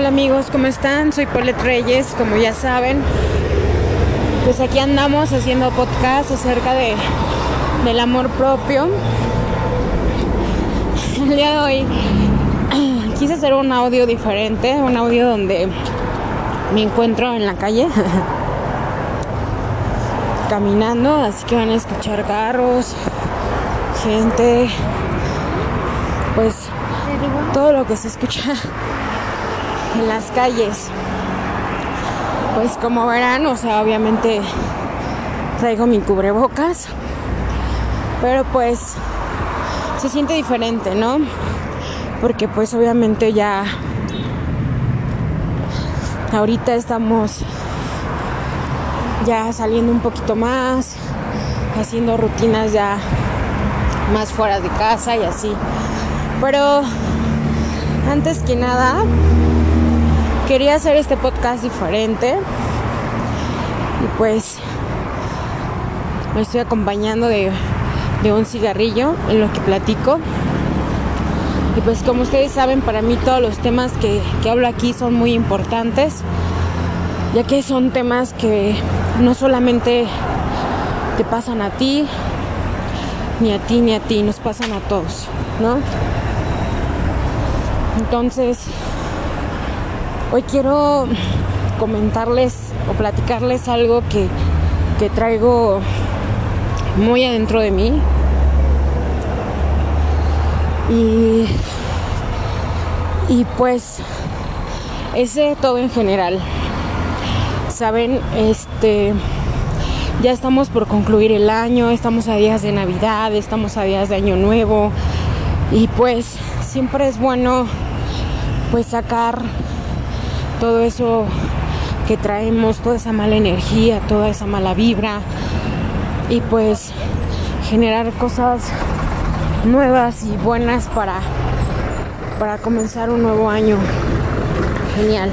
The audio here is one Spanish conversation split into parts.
Hola amigos, ¿cómo están? Soy Paulette Reyes, como ya saben. Pues aquí andamos haciendo podcast acerca de, del amor propio. El día de hoy quise hacer un audio diferente, un audio donde me encuentro en la calle caminando, así que van a escuchar carros, gente, pues todo lo que se escucha en las calles. Pues como verán, o sea, obviamente traigo mi cubrebocas, pero pues se siente diferente, ¿no? Porque pues obviamente ya ahorita estamos ya saliendo un poquito más, haciendo rutinas ya más fuera de casa y así. Pero antes que nada, quería hacer este podcast diferente. Y pues me estoy acompañando de, de un cigarrillo en lo que platico. Y pues como ustedes saben, para mí todos los temas que, que hablo aquí son muy importantes, ya que son temas que no solamente te pasan a ti, ni a ti, ni a ti, nos pasan a todos, ¿no? Entonces, hoy quiero comentarles o platicarles algo que, que traigo muy adentro de mí. Y, y pues, ese todo en general. Saben, este ya estamos por concluir el año, estamos a días de Navidad, estamos a días de Año Nuevo y pues siempre es bueno pues sacar todo eso que traemos, toda esa mala energía, toda esa mala vibra y pues generar cosas nuevas y buenas para para comenzar un nuevo año. Genial.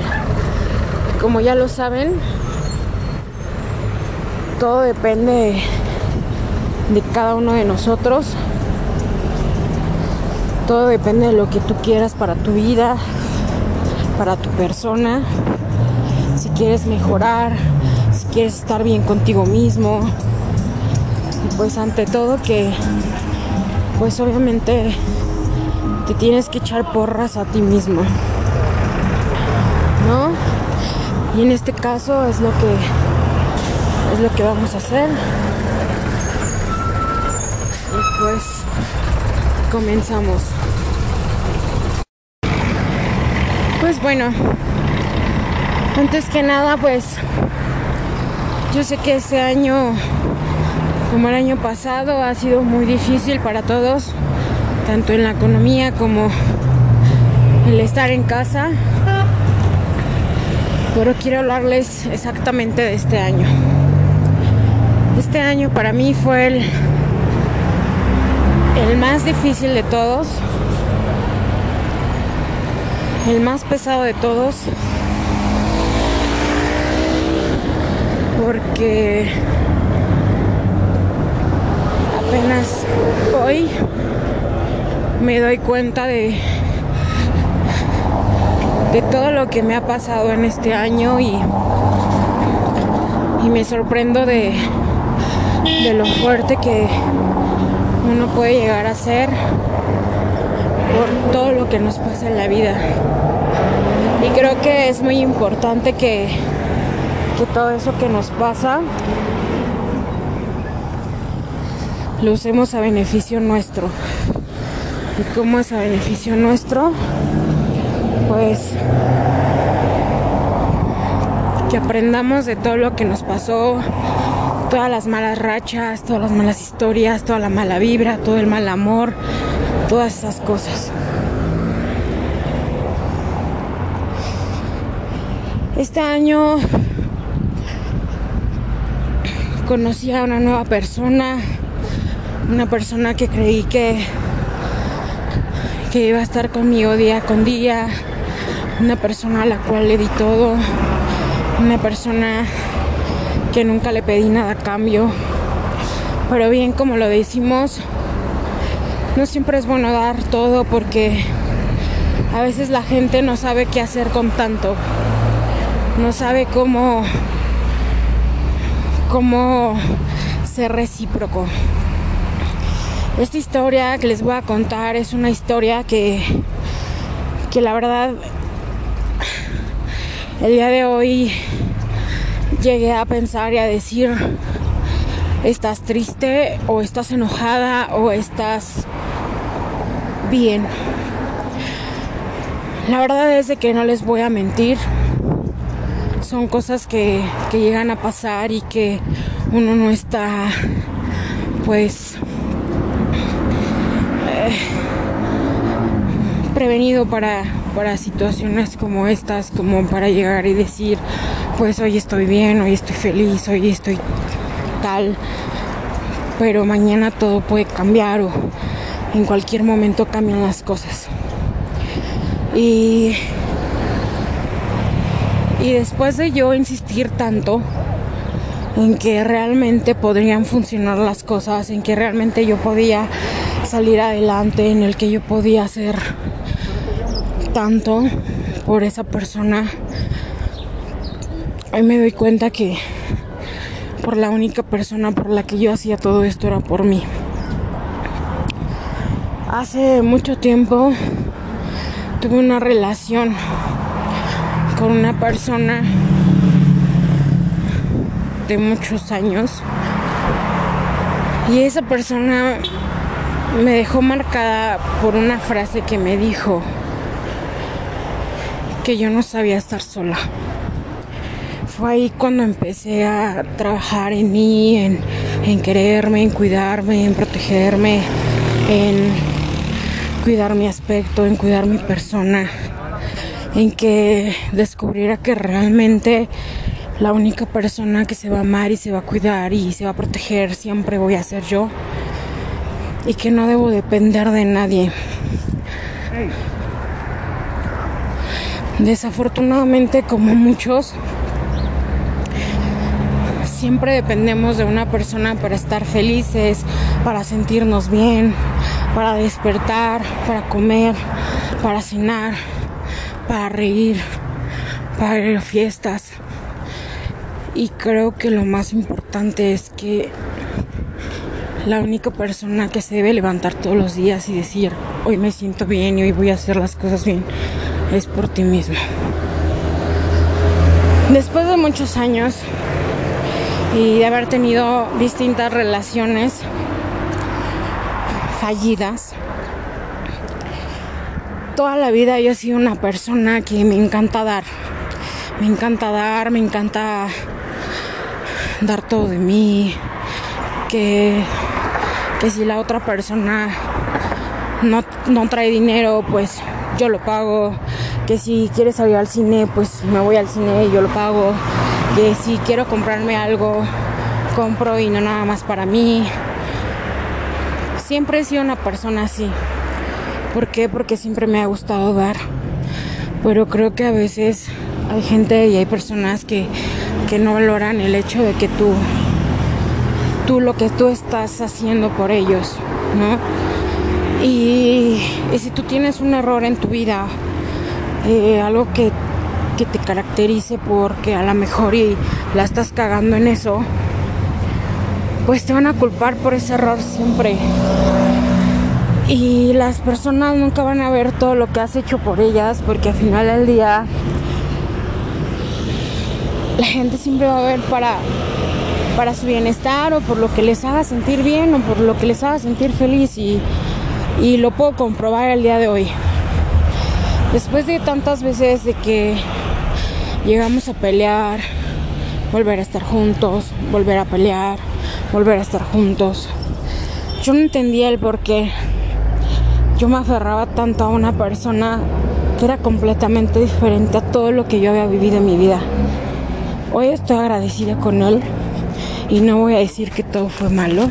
Como ya lo saben, todo depende de cada uno de nosotros. Todo depende de lo que tú quieras para tu vida, para tu persona. Si quieres mejorar, si quieres estar bien contigo mismo. Pues ante todo que, pues obviamente te tienes que echar porras a ti mismo. ¿No? Y en este caso es lo que es lo que vamos a hacer. Y pues comenzamos. Pues bueno, antes que nada, pues yo sé que este año, como el año pasado, ha sido muy difícil para todos, tanto en la economía como el estar en casa. Pero quiero hablarles exactamente de este año. Este año para mí fue el, el más difícil de todos, el más pesado de todos, porque apenas hoy me doy cuenta de de todo lo que me ha pasado en este año y, y me sorprendo de, de lo fuerte que uno puede llegar a ser por todo lo que nos pasa en la vida. Y creo que es muy importante que, que todo eso que nos pasa lo usemos a beneficio nuestro. ¿Y cómo es a beneficio nuestro? Pues que aprendamos de todo lo que nos pasó, todas las malas rachas, todas las malas historias, toda la mala vibra, todo el mal amor, todas esas cosas. Este año conocí a una nueva persona, una persona que creí que, que iba a estar conmigo día con día, una persona a la cual le di todo, una persona que nunca le pedí nada a cambio. Pero bien, como lo decimos, no siempre es bueno dar todo porque A veces la gente no sabe qué hacer con tanto. No sabe cómo cómo ser recíproco. Esta historia que les voy a contar es una historia que que la verdad el día de hoy llegué a pensar y a decir estás triste o estás enojada o estás bien. La verdad es de que no les voy a mentir. Son cosas que, que llegan a pasar y que uno no está pues eh, prevenido para, para situaciones como estas, como para llegar y decir, pues hoy estoy bien, hoy estoy feliz, hoy estoy tal, pero mañana todo puede cambiar o en cualquier momento cambian las cosas. Y, y después de yo insistir tanto en que realmente podrían funcionar las cosas, en que realmente yo podía salir adelante, en el que yo podía hacer tanto por esa persona, hoy me doy cuenta que por la única persona por la que yo hacía todo esto era por mí. Hace mucho tiempo tuve una relación con una persona de muchos años. Y esa persona me dejó marcada por una frase que me dijo que yo no sabía estar sola. Fue ahí cuando empecé a trabajar en mí, en, quererme, en cuidarme, en protegerme, en cuidar mi aspecto, en cuidar mi persona, en que descubriera que realmente la única persona que se va a amar y se va a cuidar y se va a proteger siempre voy a ser yo y que no debo depender de nadie. Desafortunadamente, como muchos, siempre dependemos de una persona para estar felices, para sentirnos bien, para despertar, para comer, para cenar, para reír, para ir a fiestas. Y creo que lo más importante es que la única persona que se debe levantar todos los días y decir, hoy me siento bien y hoy voy a hacer las cosas bien, es por ti mismo. Después de muchos años, y de haber tenido distintas relaciones fallidas. Toda la vida yo he sido una persona que me encanta dar. Me encanta dar, me encanta dar todo de mí. Que, que si la otra persona no, no trae dinero, pues yo lo pago. Que si quiere salir al cine, pues me voy al cine y yo lo pago que si quiero comprarme algo, compro y no nada más para mí. Siempre he sido una persona así. ¿Por qué? Porque siempre me ha gustado dar. Pero creo que a veces hay gente y hay personas que, que no valoran el hecho de que tú, tú lo que tú estás haciendo por ellos, ¿no? Y, y si tú tienes un error en tu vida, eh, algo que que te caracterice porque a lo mejor y la estás cagando en eso, pues te van a culpar por ese error siempre. Y las personas nunca van a ver todo lo que has hecho por ellas porque al final del día la gente siempre va a ver para para su bienestar o por lo que les haga sentir bien o por lo que les haga sentir feliz y, y lo puedo comprobar el día de hoy. Después de tantas veces de que llegamos a pelear, volver a estar juntos, volver a pelear, volver a estar juntos. Yo no entendía el por qué. Yo me aferraba tanto a una persona que era completamente diferente a todo lo que yo había vivido en mi vida. Hoy estoy agradecida con él y no voy a decir que todo fue malo,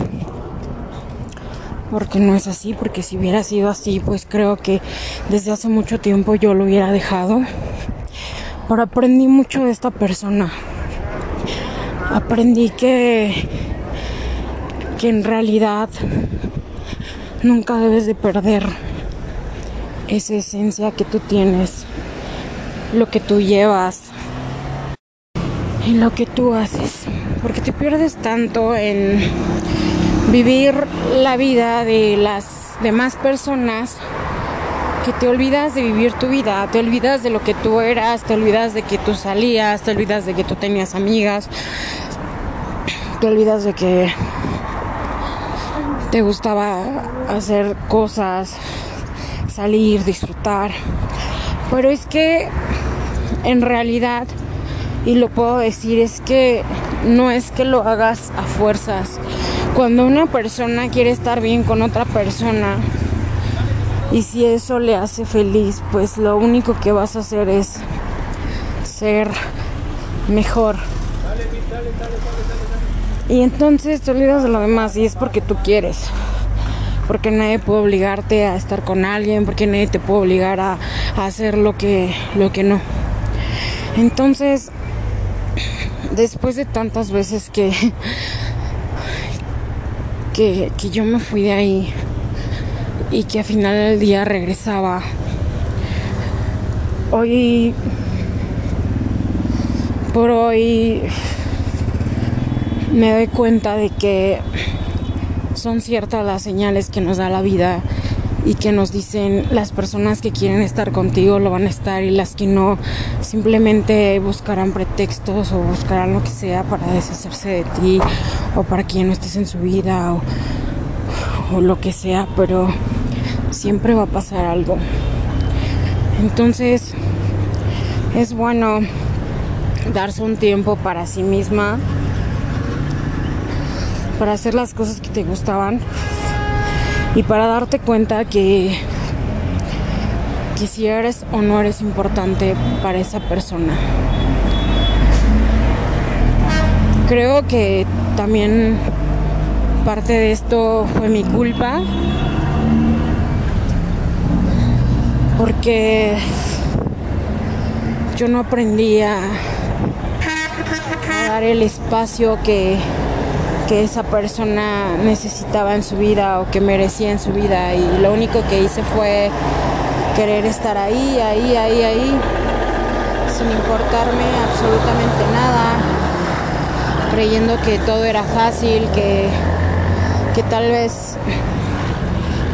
porque no es así, porque si hubiera sido así, pues creo que desde hace mucho tiempo yo lo hubiera dejado. Pero aprendí mucho de esta persona. Aprendí que, que en realidad nunca debes de perder esa esencia que tú tienes, lo que tú llevas y lo que tú haces. Porque te pierdes tanto en vivir la vida de las demás personas que te olvidas de vivir tu vida, te olvidas de lo que tú eras, te olvidas de que tú salías, te olvidas de que tú tenías amigas, te olvidas de que te gustaba hacer cosas, salir, disfrutar. Pero es que en realidad, y lo puedo decir, es que no es que lo hagas a fuerzas. Cuando una persona quiere estar bien con otra persona, y si eso le hace feliz, pues lo único que vas a hacer es ser mejor. Y entonces te olvidas de lo demás y es porque tú quieres. Porque nadie puede obligarte a estar con alguien, porque nadie te puede obligar a, hacer lo que, lo que no. Entonces, después de tantas veces que, que, que yo me fui de ahí y que al final del día regresaba, hoy por hoy me doy cuenta de que son ciertas las señales que nos da la vida y que nos dicen las personas que quieren estar contigo lo van a estar y las que no simplemente buscarán pretextos o buscarán lo que sea para deshacerse de ti o para que no estés en su vida o, o lo que sea, pero siempre va a pasar algo. Entonces es bueno darse un tiempo para sí misma para hacer las cosas que te gustaban y para darte cuenta que, que si eres o no eres importante para esa persona. Creo que también parte de esto fue mi culpa porque yo no aprendí a, a dar el espacio que que esa persona necesitaba en su vida o que merecía en su vida y lo único que hice fue querer estar ahí, ahí, ahí, ahí, sin importarme absolutamente nada, creyendo que todo era fácil, que, que tal vez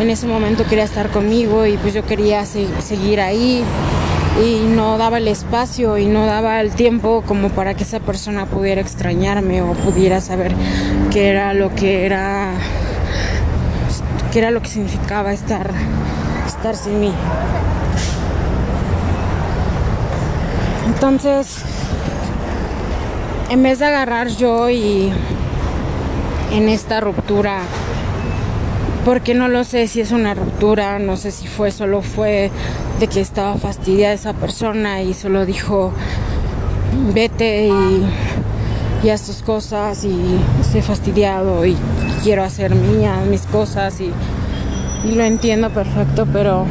en ese momento quería estar conmigo y pues yo quería seguir ahí y no daba el espacio y no daba el tiempo como para que esa persona pudiera extrañarme o pudiera saber qué era lo que era qué era lo que significaba estar estar sin mí. Entonces, en vez de agarrar yo y en esta ruptura porque no lo sé si es una ruptura, no sé si fue solo fue que estaba fastidiada esa persona y solo dijo vete y, y haz tus cosas y estoy fastidiado y, quiero hacer mías mis cosas y lo entiendo perfecto, pero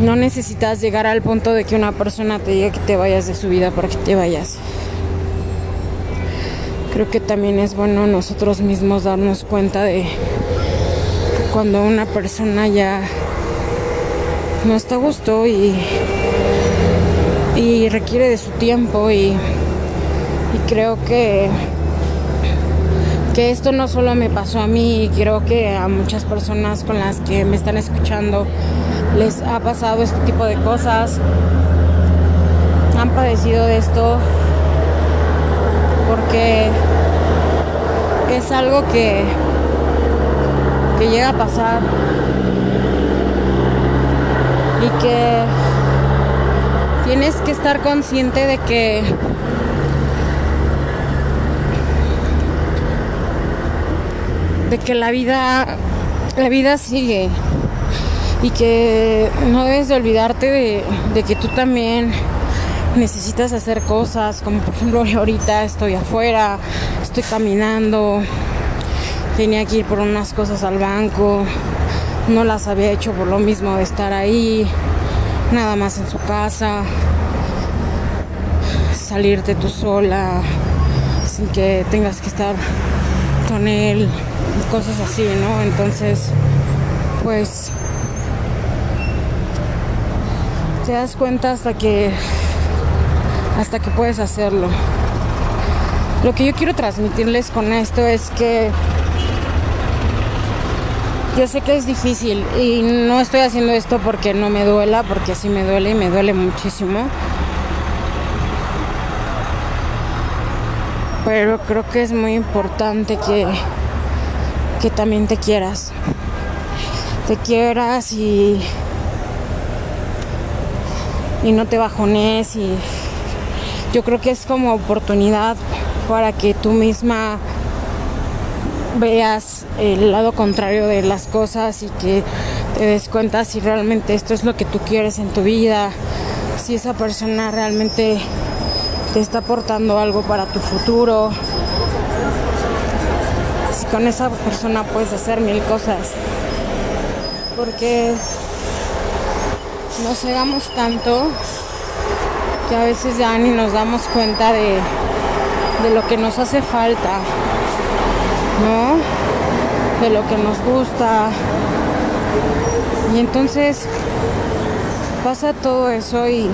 no necesitas llegar al punto de que una persona te diga que te vayas de su vida para que te vayas. Creo que también es bueno nosotros mismos darnos cuenta de cuando una persona ya no está gusto y, y requiere de su tiempo y, y creo que que esto no solo me pasó a mí, creo que a muchas personas con las que me están escuchando les ha pasado este tipo de cosas, han padecido de esto porque es algo que, que llega a pasar y que tienes que estar consciente de que de que la vida la vida sigue y que no debes de olvidarte de, de que tú también necesitas hacer cosas, como por ejemplo ahorita estoy afuera, estoy caminando, tenía que ir por unas cosas al banco, no las había hecho por lo mismo de estar ahí, nada más en su casa, salirte tú sola, sin que tengas que estar con él, cosas así, ¿no? Entonces, pues te das cuenta hasta que hasta que puedes hacerlo. Lo que yo quiero transmitirles con esto es que yo sé que es difícil y no estoy haciendo esto porque no me duela, porque sí me duele y me duele muchísimo. Pero creo que es muy importante que, que también te quieras. Te quieras y, y no te bajones y yo creo que es como oportunidad para que tú misma veas el lado contrario de las cosas y que te des cuenta si realmente esto es lo que tú quieres en tu vida, si esa persona realmente te está aportando algo para tu futuro, si con esa persona puedes hacer mil cosas, porque nos cegamos tanto que a veces ya ni nos damos cuenta de, de lo que nos hace falta, ¿no? De lo que nos gusta. Y entonces pasa todo eso y,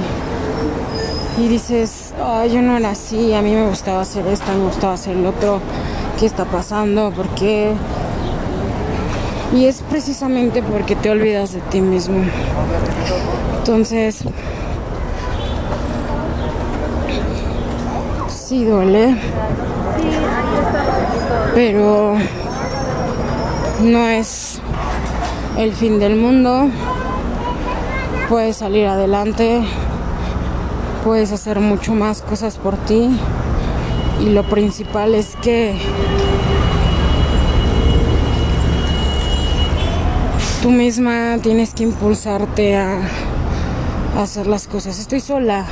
y dices, oh, yo no era así, a mí me gustaba hacer esto, me gustaba hacer el otro, ¿qué está pasando? ¿Por qué? Y es precisamente porque te olvidas de ti mismo. Entonces, sí duele, pero no es el fin del mundo. Puedes salir adelante, puedes hacer mucho más cosas por ti y lo principal es que tú misma tienes que impulsarte a, hacer las cosas. Estoy sola,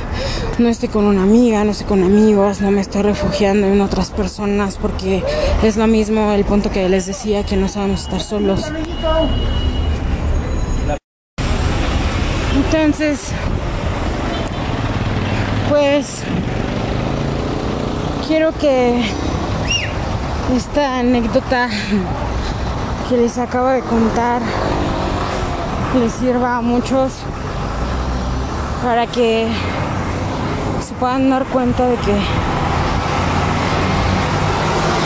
no estoy con una amiga, no estoy con amigos, no me estoy refugiando en otras personas porque es lo mismo el punto que les decía que no sabemos estar solos. Entonces, pues quiero que esta anécdota que les acabo de contar les sirva a muchos para que se puedan dar cuenta de que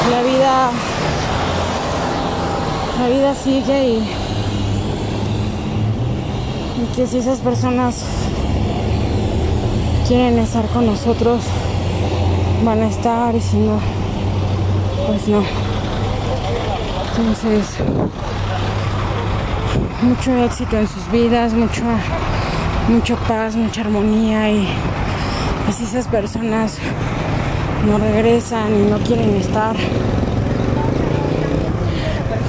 la vida la vida sigue y, y que si esas personas quieren estar con nosotros van a estar y si no pues no. Entonces mucho éxito en sus vidas mucho mucha paz, mucha armonía y si esas personas no regresan y no quieren estar,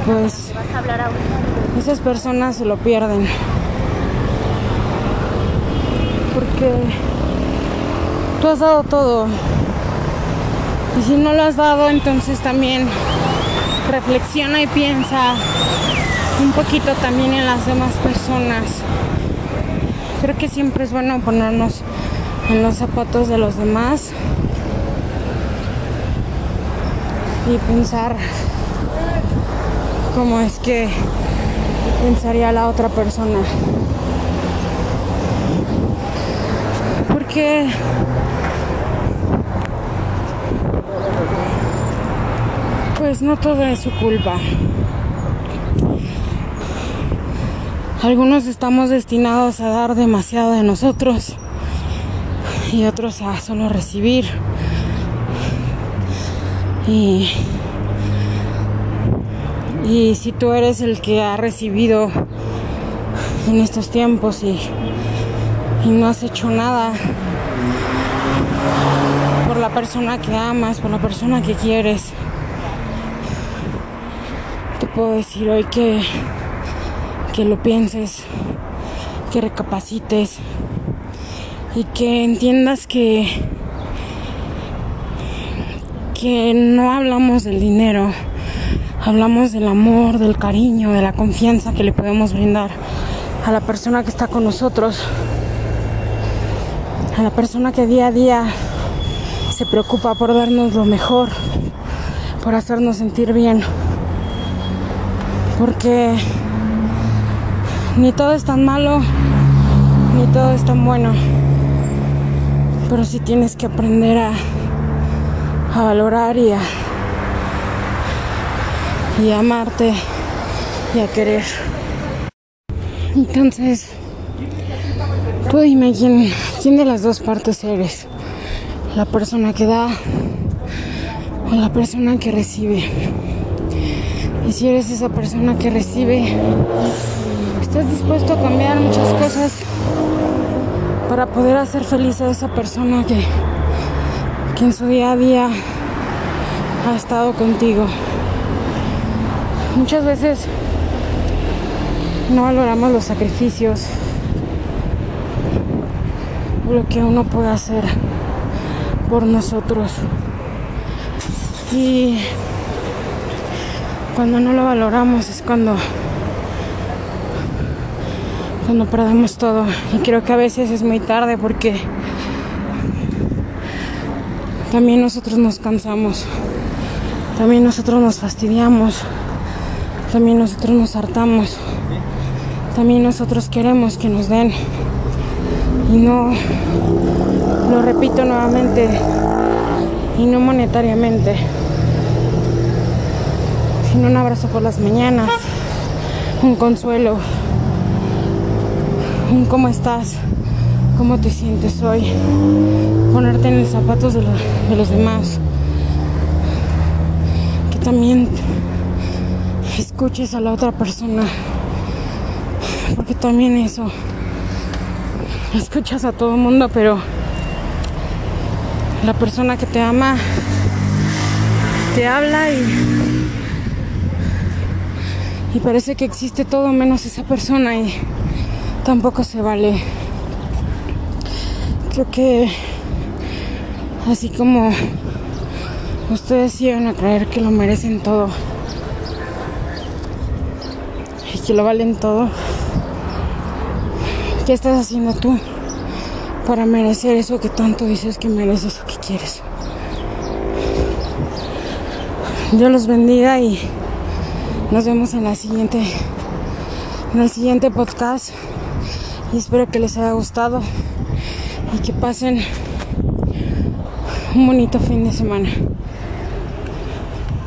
pues esas personas se lo pierden. Porque tú has dado todo. Y si no lo has dado, entonces también reflexiona y piensa un poquito también en las demás personas creo que siempre es bueno ponernos en los zapatos de los demás y pensar cómo es que pensaría la otra persona. Porque pues no todo es su culpa. Algunos estamos destinados a dar demasiado de nosotros y otros a solo recibir. Y, y si tú eres el que ha recibido en estos tiempos y, y no has hecho nada por la persona que amas, por la persona que quieres, te puedo decir hoy que que lo pienses, que recapacites y que entiendas que que no hablamos del dinero, hablamos del amor, del cariño, de la confianza que le podemos brindar a la persona que está con nosotros, a la persona que día a día se preocupa por darnos lo mejor, por hacernos sentir bien, porque ni todo es tan malo, ni todo es tan bueno. Pero sí tienes que aprender a, valorar y a, y a amarte y a querer. Entonces, tú dime quién, quién de las dos partes eres. La persona que da o la persona que recibe. Y si eres esa persona que recibe, estás dispuesto a cambiar muchas cosas para poder hacer feliz a esa persona que, que en su día a día ha estado contigo. Muchas veces no valoramos los sacrificios, lo que uno puede hacer por nosotros. Y cuando no lo valoramos es cuando cuando perdemos todo. Y creo que a veces es muy tarde porque también nosotros nos cansamos. También nosotros nos fastidiamos. También nosotros nos hartamos. También nosotros queremos que nos den. Y no, lo repito nuevamente, y no monetariamente, sino un abrazo por las mañanas, un consuelo, cómo estás, cómo te sientes hoy, ponerte en los zapatos de, de los demás, que también escuches a la otra persona, porque también eso, escuchas a todo el mundo, pero la persona que te ama te habla y, y parece que existe todo menos esa persona y tampoco se vale. Creo que así como ustedes llegan a creer que lo merecen todo y que lo valen todo, ¿qué estás haciendo tú? para merecer eso que tanto dices que mereces o que quieres. Dios los bendiga y nos vemos en la siguiente en el siguiente podcast y espero que les haya gustado y que pasen un bonito fin de semana.